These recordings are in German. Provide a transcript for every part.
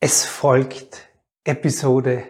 Es folgt Episode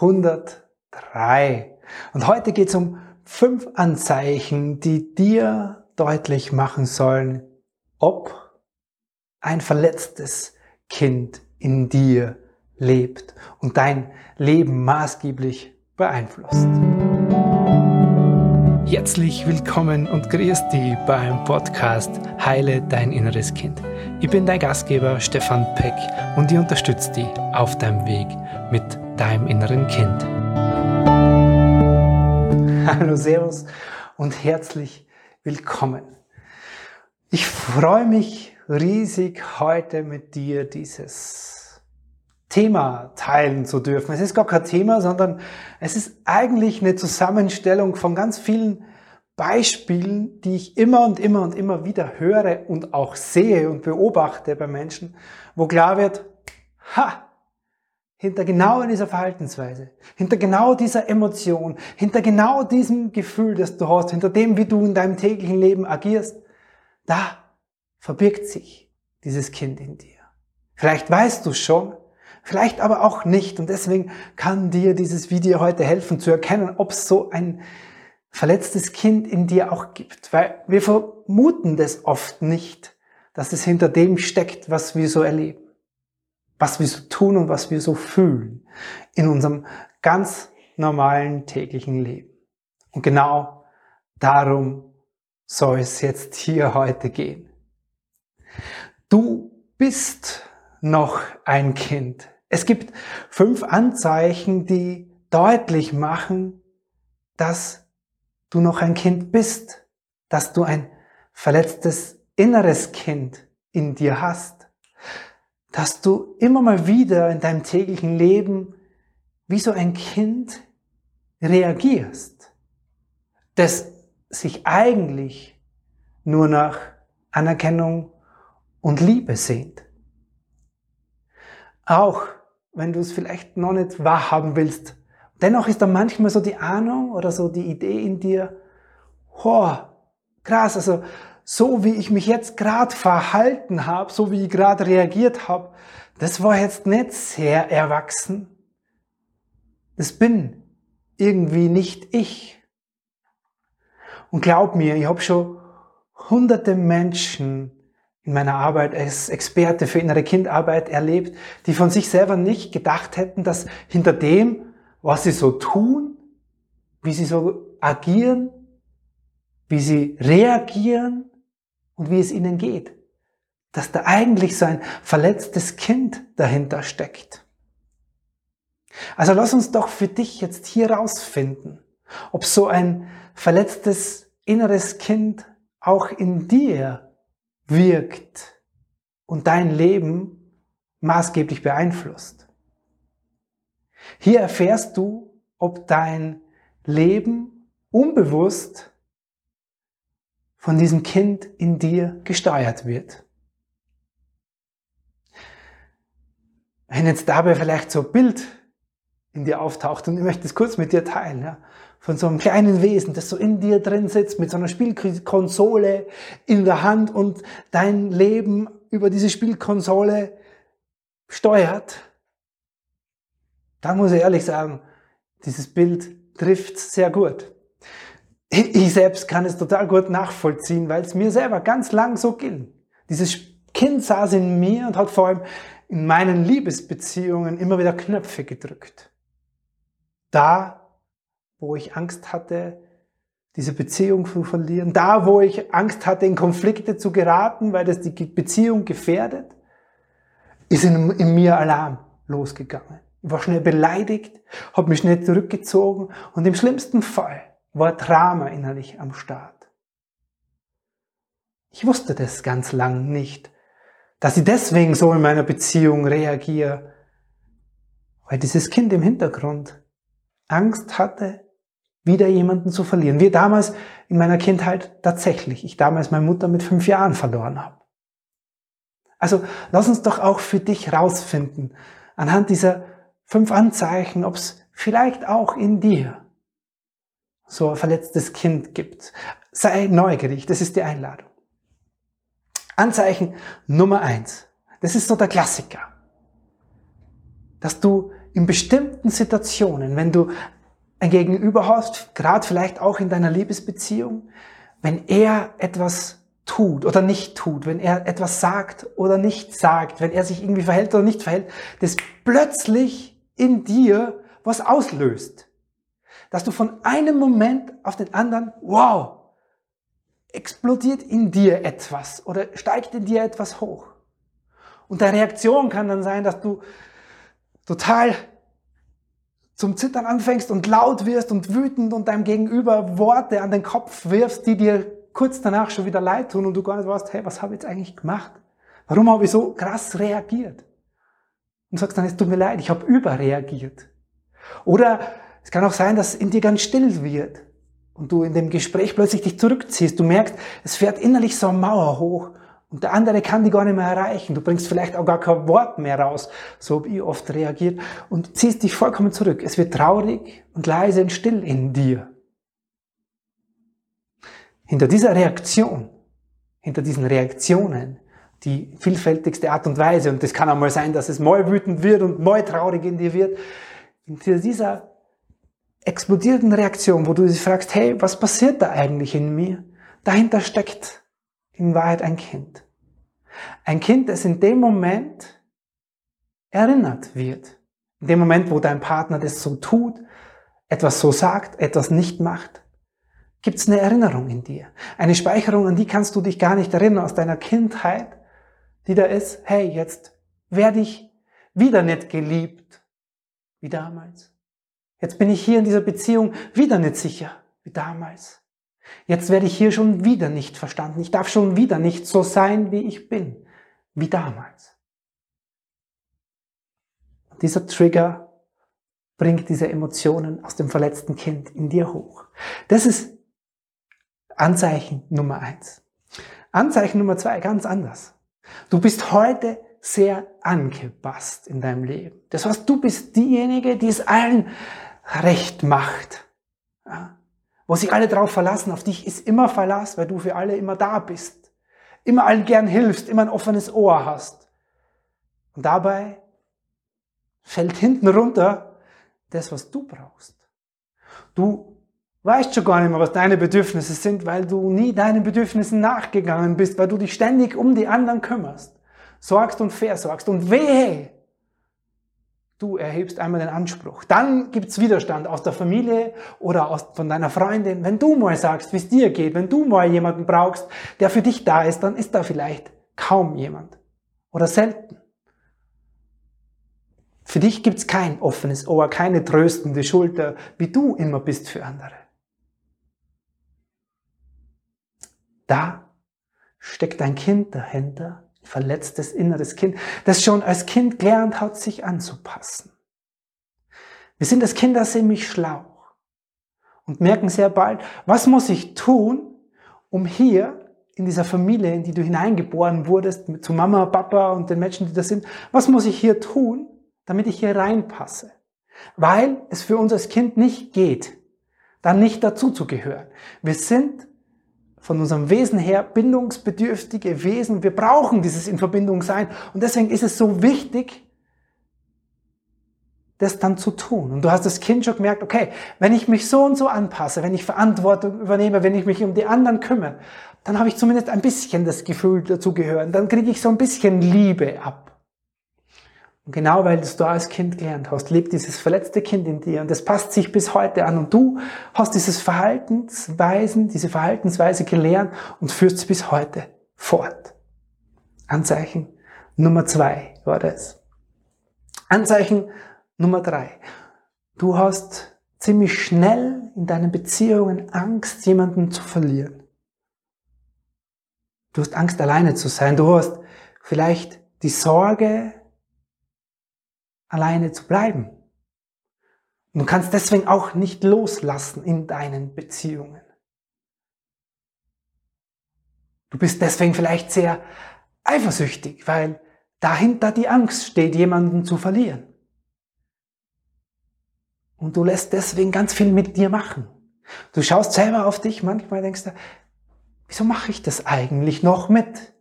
103. Und heute geht es um fünf Anzeichen, die dir deutlich machen sollen, ob ein verletztes Kind in dir lebt und dein Leben maßgeblich beeinflusst. Herzlich willkommen und grüß dich beim Podcast Heile dein inneres Kind. Ich bin dein Gastgeber Stefan Peck und ich unterstütze dich auf deinem Weg mit deinem inneren Kind. Hallo, Servus und herzlich willkommen. Ich freue mich riesig, heute mit dir dieses Thema teilen zu dürfen. Es ist gar kein Thema, sondern es ist eigentlich eine Zusammenstellung von ganz vielen Beispielen, die ich immer und immer und immer wieder höre und auch sehe und beobachte bei Menschen, wo klar wird, ha, hinter genau dieser Verhaltensweise, hinter genau dieser Emotion, hinter genau diesem Gefühl, das du hast, hinter dem, wie du in deinem täglichen Leben agierst, da verbirgt sich dieses Kind in dir. Vielleicht weißt du schon, vielleicht aber auch nicht. Und deswegen kann dir dieses Video heute helfen zu erkennen, ob es so ein verletztes Kind in dir auch gibt. Weil wir vermuten das oft nicht, dass es hinter dem steckt, was wir so erleben. Was wir so tun und was wir so fühlen in unserem ganz normalen täglichen Leben. Und genau darum soll es jetzt hier heute gehen. Du bist noch ein Kind. Es gibt fünf Anzeichen, die deutlich machen, dass du noch ein Kind bist, dass du ein verletztes inneres Kind in dir hast, dass du immer mal wieder in deinem täglichen Leben wie so ein Kind reagierst, das sich eigentlich nur nach Anerkennung und Liebe sehnt. Auch wenn du es vielleicht noch nicht wahrhaben willst, Dennoch ist da manchmal so die Ahnung oder so die Idee in dir, oh, krass, also so wie ich mich jetzt gerade verhalten habe, so wie ich gerade reagiert habe, das war jetzt nicht sehr erwachsen. Das bin irgendwie nicht ich. Und glaub mir, ich habe schon hunderte Menschen in meiner Arbeit als Experte für innere Kindarbeit erlebt, die von sich selber nicht gedacht hätten, dass hinter dem, was sie so tun, wie sie so agieren, wie sie reagieren und wie es ihnen geht. Dass da eigentlich so ein verletztes Kind dahinter steckt. Also lass uns doch für dich jetzt hier rausfinden, ob so ein verletztes inneres Kind auch in dir wirkt und dein Leben maßgeblich beeinflusst. Hier erfährst du, ob dein Leben unbewusst von diesem Kind in dir gesteuert wird. Wenn jetzt dabei vielleicht so ein Bild in dir auftaucht und ich möchte es kurz mit dir teilen, ja, von so einem kleinen Wesen, das so in dir drin sitzt, mit so einer Spielkonsole in der Hand und dein Leben über diese Spielkonsole steuert, da muss ich ehrlich sagen, dieses Bild trifft sehr gut. Ich selbst kann es total gut nachvollziehen, weil es mir selber ganz lang so ging. Dieses Kind saß in mir und hat vor allem in meinen Liebesbeziehungen immer wieder Knöpfe gedrückt. Da, wo ich Angst hatte, diese Beziehung zu verlieren, da, wo ich Angst hatte, in Konflikte zu geraten, weil das die Beziehung gefährdet, ist in, in mir Alarm losgegangen. Ich war schnell beleidigt, habe mich schnell zurückgezogen und im schlimmsten Fall war Drama innerlich am Start. Ich wusste das ganz lang nicht, dass ich deswegen so in meiner Beziehung reagiere, weil dieses Kind im Hintergrund Angst hatte, wieder jemanden zu verlieren. Wie damals in meiner Kindheit tatsächlich, ich damals meine Mutter mit fünf Jahren verloren habe. Also lass uns doch auch für dich rausfinden, anhand dieser fünf Anzeichen, ob es vielleicht auch in dir so ein verletztes Kind gibt. Sei neugierig, das ist die Einladung. Anzeichen Nummer eins. Das ist so der Klassiker. dass du in bestimmten Situationen, wenn du ein Gegenüber hast, gerade vielleicht auch in deiner Liebesbeziehung, wenn er etwas tut oder nicht tut, wenn er etwas sagt oder nicht sagt, wenn er sich irgendwie verhält oder nicht verhält, das plötzlich in dir was auslöst. Dass du von einem Moment auf den anderen, wow, explodiert in dir etwas oder steigt in dir etwas hoch. Und deine Reaktion kann dann sein, dass du total zum Zittern anfängst und laut wirst und wütend und deinem Gegenüber Worte an den Kopf wirfst, die dir kurz danach schon wieder leid tun und du gar nicht weißt, hey, was habe ich jetzt eigentlich gemacht? Warum habe ich so krass reagiert? Und sagst dann, es tut mir leid, ich habe überreagiert. Oder es kann auch sein, dass in dir ganz still wird und du in dem Gespräch plötzlich dich zurückziehst. Du merkst, es fährt innerlich so eine Mauer hoch und der andere kann die gar nicht mehr erreichen. Du bringst vielleicht auch gar kein Wort mehr raus, so habe ich oft reagiert, und ziehst dich vollkommen zurück. Es wird traurig und leise und still in dir. Hinter dieser Reaktion, hinter diesen Reaktionen, die vielfältigste Art und Weise, und das kann auch mal sein, dass es mal wütend wird und mal traurig in dir wird, hinter dieser explodierten Reaktion, wo du dich fragst, hey, was passiert da eigentlich in mir? Dahinter steckt in Wahrheit ein Kind. Ein Kind, das in dem Moment erinnert wird. In dem Moment, wo dein Partner das so tut, etwas so sagt, etwas nicht macht, gibt es eine Erinnerung in dir. Eine Speicherung, an die kannst du dich gar nicht erinnern aus deiner Kindheit, die da ist, hey, jetzt werde ich wieder nicht geliebt, wie damals. Jetzt bin ich hier in dieser Beziehung wieder nicht sicher, wie damals. Jetzt werde ich hier schon wieder nicht verstanden. Ich darf schon wieder nicht so sein, wie ich bin, wie damals. Dieser Trigger bringt diese Emotionen aus dem verletzten Kind in dir hoch. Das ist Anzeichen Nummer eins. Anzeichen Nummer zwei, ganz anders. Du bist heute sehr angepasst in deinem Leben. Das heißt, du bist diejenige, die es allen recht macht. Ja? Wo sich alle drauf verlassen, auf dich ist immer Verlass, weil du für alle immer da bist. Immer allen gern hilfst, immer ein offenes Ohr hast. Und dabei fällt hinten runter das, was du brauchst. Du weißt schon gar nicht mehr, was deine Bedürfnisse sind, weil du nie deinen Bedürfnissen nachgegangen bist, weil du dich ständig um die anderen kümmerst, sorgst und versorgst. Und wehe, du erhebst einmal den Anspruch. Dann gibt's Widerstand aus der Familie oder aus, von deiner Freundin. Wenn du mal sagst, wie es dir geht, wenn du mal jemanden brauchst, der für dich da ist, dann ist da vielleicht kaum jemand oder selten. Für dich gibt's kein offenes Ohr, keine tröstende Schulter, wie du immer bist für andere. Da steckt ein Kind dahinter, ein verletztes inneres Kind, das schon als Kind gelernt hat, sich anzupassen. Wir sind als Kinder ziemlich schlau und merken sehr bald, was muss ich tun, um hier in dieser Familie, in die du hineingeboren wurdest, zu Mama, Papa und den Menschen, die da sind, was muss ich hier tun, damit ich hier reinpasse? Weil es für uns als Kind nicht geht, dann nicht dazu zu gehören. Wir sind von unserem Wesen her bindungsbedürftige Wesen. Wir brauchen dieses in Verbindung sein. Und deswegen ist es so wichtig, das dann zu tun. Und du hast das Kind schon gemerkt, okay, wenn ich mich so und so anpasse, wenn ich Verantwortung übernehme, wenn ich mich um die anderen kümmere, dann habe ich zumindest ein bisschen das Gefühl dazugehören. Dann kriege ich so ein bisschen Liebe ab. Und genau weil du es da als Kind gelernt hast, lebt dieses verletzte Kind in dir und das passt sich bis heute an und du hast dieses Verhaltensweisen, diese Verhaltensweise gelernt und führst es bis heute fort. Anzeichen Nummer zwei war das. Anzeichen Nummer drei. Du hast ziemlich schnell in deinen Beziehungen Angst, jemanden zu verlieren. Du hast Angst, alleine zu sein. Du hast vielleicht die Sorge, alleine zu bleiben. Du kannst deswegen auch nicht loslassen in deinen Beziehungen. Du bist deswegen vielleicht sehr eifersüchtig, weil dahinter die Angst steht, jemanden zu verlieren. Und du lässt deswegen ganz viel mit dir machen. Du schaust selber auf dich, manchmal denkst du, wieso mache ich das eigentlich noch mit?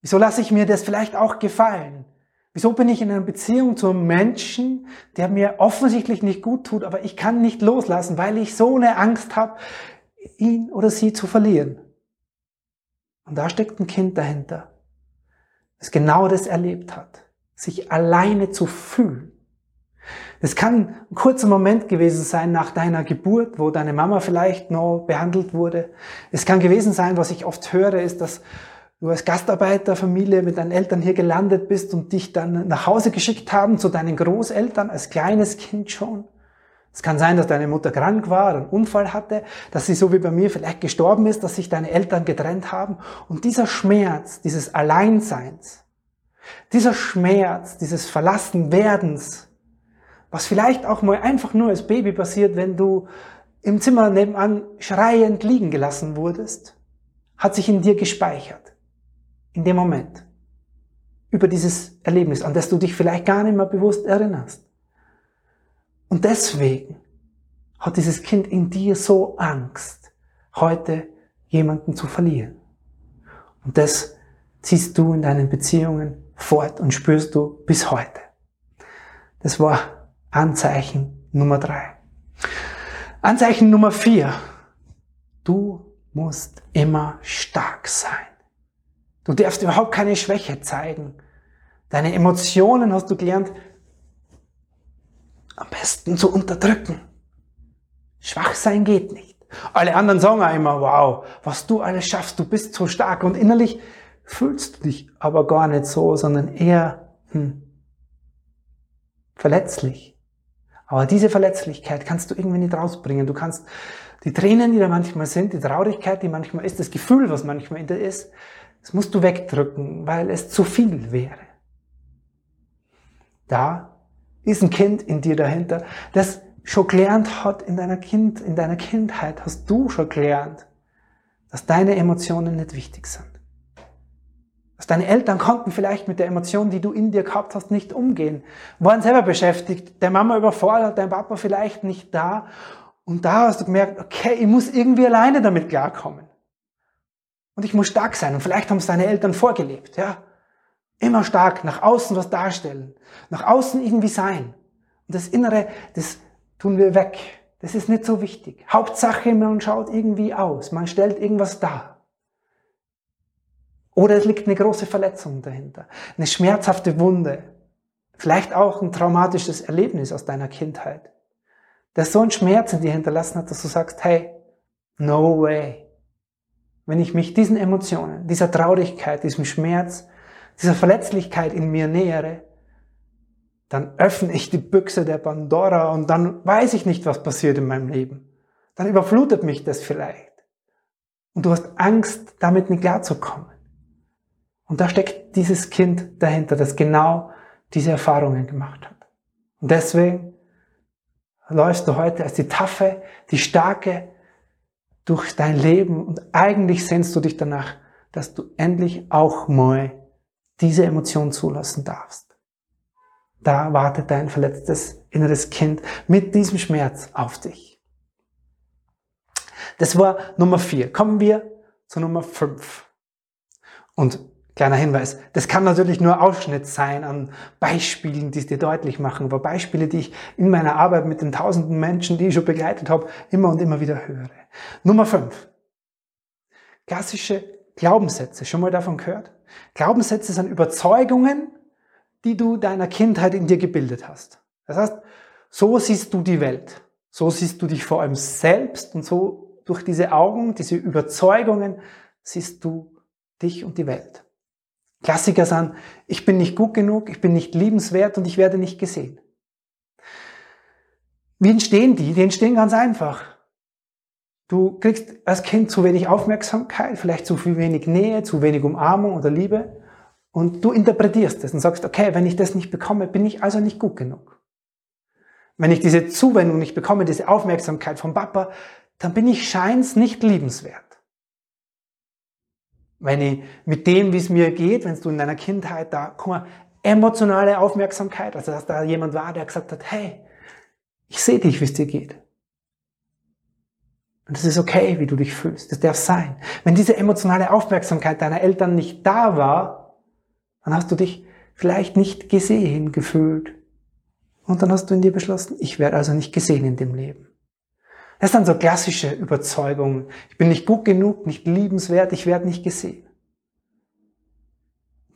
Wieso lasse ich mir das vielleicht auch gefallen? Wieso bin ich in einer Beziehung zu einem Menschen, der mir offensichtlich nicht gut tut, aber ich kann nicht loslassen, weil ich so eine Angst habe, ihn oder sie zu verlieren? Und da steckt ein Kind dahinter, das genau das erlebt hat, sich alleine zu fühlen. Es kann ein kurzer Moment gewesen sein nach deiner Geburt, wo deine Mama vielleicht noch behandelt wurde. Es kann gewesen sein, was ich oft höre, ist, dass du als Gastarbeiterfamilie mit deinen Eltern hier gelandet bist und dich dann nach Hause geschickt haben zu deinen Großeltern als kleines Kind schon. Es kann sein, dass deine Mutter krank war, einen Unfall hatte, dass sie so wie bei mir vielleicht gestorben ist, dass sich deine Eltern getrennt haben. Und dieser Schmerz, dieses Alleinseins, dieser Schmerz, dieses Verlassenwerdens, was vielleicht auch mal einfach nur als Baby passiert, wenn du im Zimmer nebenan schreiend liegen gelassen wurdest, hat sich in dir gespeichert in dem Moment über dieses Erlebnis, an das du dich vielleicht gar nicht mehr bewusst erinnerst. Und deswegen hat dieses Kind in dir so Angst, heute jemanden zu verlieren. Und das ziehst du in deinen Beziehungen fort und spürst du bis heute. Das war Anzeichen Nummer drei. Anzeichen Nummer vier. Du musst immer stark sein. Du darfst überhaupt keine Schwäche zeigen. Deine Emotionen hast du gelernt, am besten zu unterdrücken. Schwach sein geht nicht. Alle anderen sagen auch immer, wow, was du alles schaffst, du bist so stark und innerlich fühlst du dich aber gar nicht so, sondern eher hm, verletzlich. Aber diese Verletzlichkeit kannst du irgendwie nicht rausbringen. Du kannst die Tränen, die da manchmal sind, die Traurigkeit, die manchmal ist, das Gefühl, was manchmal in dir ist, das musst du wegdrücken, weil es zu viel wäre. Da ist ein Kind in dir dahinter, das schon gelernt hat in deiner Kind, in deiner Kindheit, hast du schon gelernt, dass deine Emotionen nicht wichtig sind. Dass deine Eltern konnten vielleicht mit der Emotion, die du in dir gehabt hast, nicht umgehen. Waren selber beschäftigt, der Mama überfordert, dein Papa vielleicht nicht da. Und da hast du gemerkt, okay, ich muss irgendwie alleine damit klarkommen. Und ich muss stark sein. Und vielleicht haben es deine Eltern vorgelebt, ja. Immer stark, nach außen was darstellen. Nach außen irgendwie sein. Und das Innere, das tun wir weg. Das ist nicht so wichtig. Hauptsache, man schaut irgendwie aus. Man stellt irgendwas dar. Oder es liegt eine große Verletzung dahinter. Eine schmerzhafte Wunde. Vielleicht auch ein traumatisches Erlebnis aus deiner Kindheit. Das so einen Schmerz in dir hinterlassen hat, dass du sagst, hey, no way wenn ich mich diesen Emotionen, dieser Traurigkeit, diesem Schmerz, dieser Verletzlichkeit in mir nähere, dann öffne ich die Büchse der Pandora und dann weiß ich nicht, was passiert in meinem Leben. Dann überflutet mich das vielleicht. Und du hast Angst, damit nicht klarzukommen. Und da steckt dieses Kind dahinter, das genau diese Erfahrungen gemacht hat. Und deswegen läufst du heute als die taffe, die starke, durch dein Leben und eigentlich sehnst du dich danach, dass du endlich auch mal diese Emotion zulassen darfst. Da wartet dein verletztes inneres Kind mit diesem Schmerz auf dich. Das war Nummer vier. Kommen wir zu Nummer fünf. Und Kleiner Hinweis, das kann natürlich nur Ausschnitt sein an Beispielen, die es dir deutlich machen, aber Beispiele, die ich in meiner Arbeit mit den tausenden Menschen, die ich schon begleitet habe, immer und immer wieder höre. Nummer fünf. Klassische Glaubenssätze. Schon mal davon gehört? Glaubenssätze sind Überzeugungen, die du deiner Kindheit in dir gebildet hast. Das heißt, so siehst du die Welt. So siehst du dich vor allem selbst und so durch diese Augen, diese Überzeugungen siehst du dich und die Welt. Klassiker sind, ich bin nicht gut genug, ich bin nicht liebenswert und ich werde nicht gesehen. Wie entstehen die? Die entstehen ganz einfach. Du kriegst als Kind zu wenig Aufmerksamkeit, vielleicht zu viel wenig Nähe, zu wenig Umarmung oder Liebe und du interpretierst es und sagst, okay, wenn ich das nicht bekomme, bin ich also nicht gut genug. Wenn ich diese Zuwendung nicht bekomme, diese Aufmerksamkeit vom Papa, dann bin ich scheins nicht liebenswert. Wenn ich mit dem, wie es mir geht, wenn du in deiner Kindheit da, guck mal, emotionale Aufmerksamkeit, also dass da jemand war, der gesagt hat, hey, ich sehe dich, wie es dir geht. Und das ist okay, wie du dich fühlst. Das darf sein. Wenn diese emotionale Aufmerksamkeit deiner Eltern nicht da war, dann hast du dich vielleicht nicht gesehen gefühlt. Und dann hast du in dir beschlossen, ich werde also nicht gesehen in dem Leben. Das ist dann so klassische Überzeugung. Ich bin nicht gut genug, nicht liebenswert, ich werde nicht gesehen.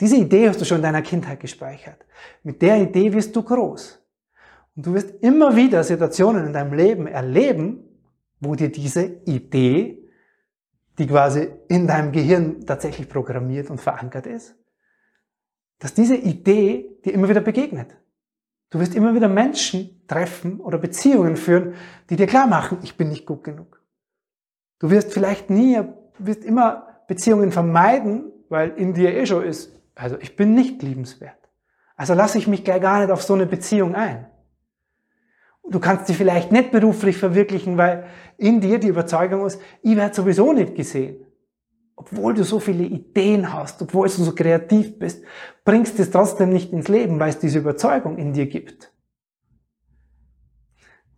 Diese Idee hast du schon in deiner Kindheit gespeichert. Mit der Idee wirst du groß. Und du wirst immer wieder Situationen in deinem Leben erleben, wo dir diese Idee, die quasi in deinem Gehirn tatsächlich programmiert und verankert ist, dass diese Idee dir immer wieder begegnet. Du wirst immer wieder Menschen treffen oder Beziehungen führen, die dir klar machen, ich bin nicht gut genug. Du wirst vielleicht nie, wirst immer Beziehungen vermeiden, weil in dir eh schon ist, also ich bin nicht liebenswert. Also lasse ich mich gar nicht auf so eine Beziehung ein. Du kannst sie vielleicht nicht beruflich verwirklichen, weil in dir die Überzeugung ist, ich werde sowieso nicht gesehen obwohl du so viele Ideen hast, obwohl du so kreativ bist, bringst es trotzdem nicht ins Leben, weil es diese Überzeugung in dir gibt.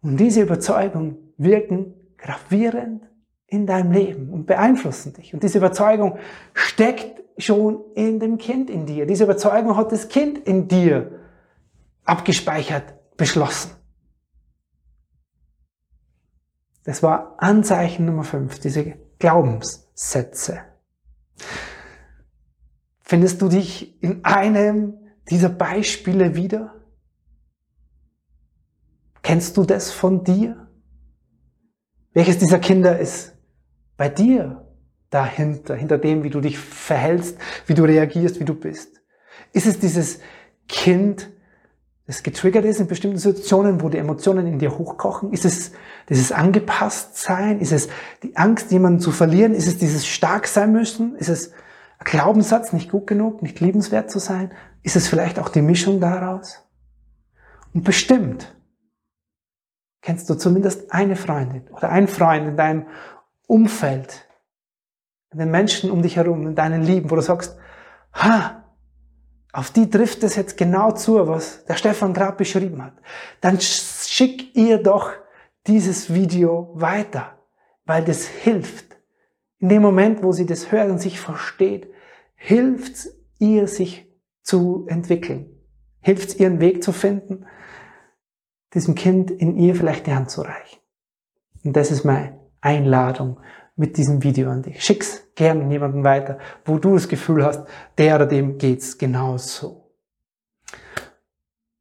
Und diese Überzeugung wirken gravierend in deinem Leben und beeinflussen dich. Und diese Überzeugung steckt schon in dem Kind in dir. Diese Überzeugung hat das Kind in dir abgespeichert, beschlossen. Das war Anzeichen Nummer 5, diese Glaubenssätze. Findest du dich in einem dieser Beispiele wieder? Kennst du das von dir? Welches dieser Kinder ist bei dir dahinter, hinter dem, wie du dich verhältst, wie du reagierst, wie du bist? Ist es dieses Kind, das getriggert ist in bestimmten Situationen, wo die Emotionen in dir hochkochen? Ist es dieses Angepasstsein? Ist es die Angst, jemanden zu verlieren? Ist es dieses stark sein müssen? Ist es ein Glaubenssatz, nicht gut genug, nicht liebenswert zu sein? Ist es vielleicht auch die Mischung daraus? Und bestimmt kennst du zumindest eine Freundin oder einen Freund in deinem Umfeld, in den Menschen um dich herum, in deinen Lieben, wo du sagst, ha, auf die trifft es jetzt genau zu, was der Stefan gerade beschrieben hat, dann schick ihr doch dieses Video weiter, weil das hilft. In dem Moment, wo sie das hört und sich versteht, hilft ihr, sich zu entwickeln. Hilft es, ihren Weg zu finden, diesem Kind in ihr vielleicht die Hand zu reichen. Und das ist meine Einladung mit diesem Video an dich. Schick's gerne jemanden weiter, wo du das Gefühl hast, der oder dem geht's genauso.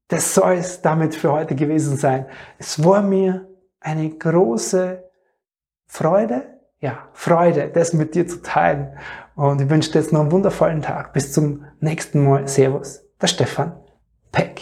Das soll es damit für heute gewesen sein. Es war mir eine große Freude, ja, Freude, das mit dir zu teilen. Und ich wünsche dir jetzt noch einen wundervollen Tag. Bis zum nächsten Mal. Servus, der Stefan Peck.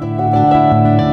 Música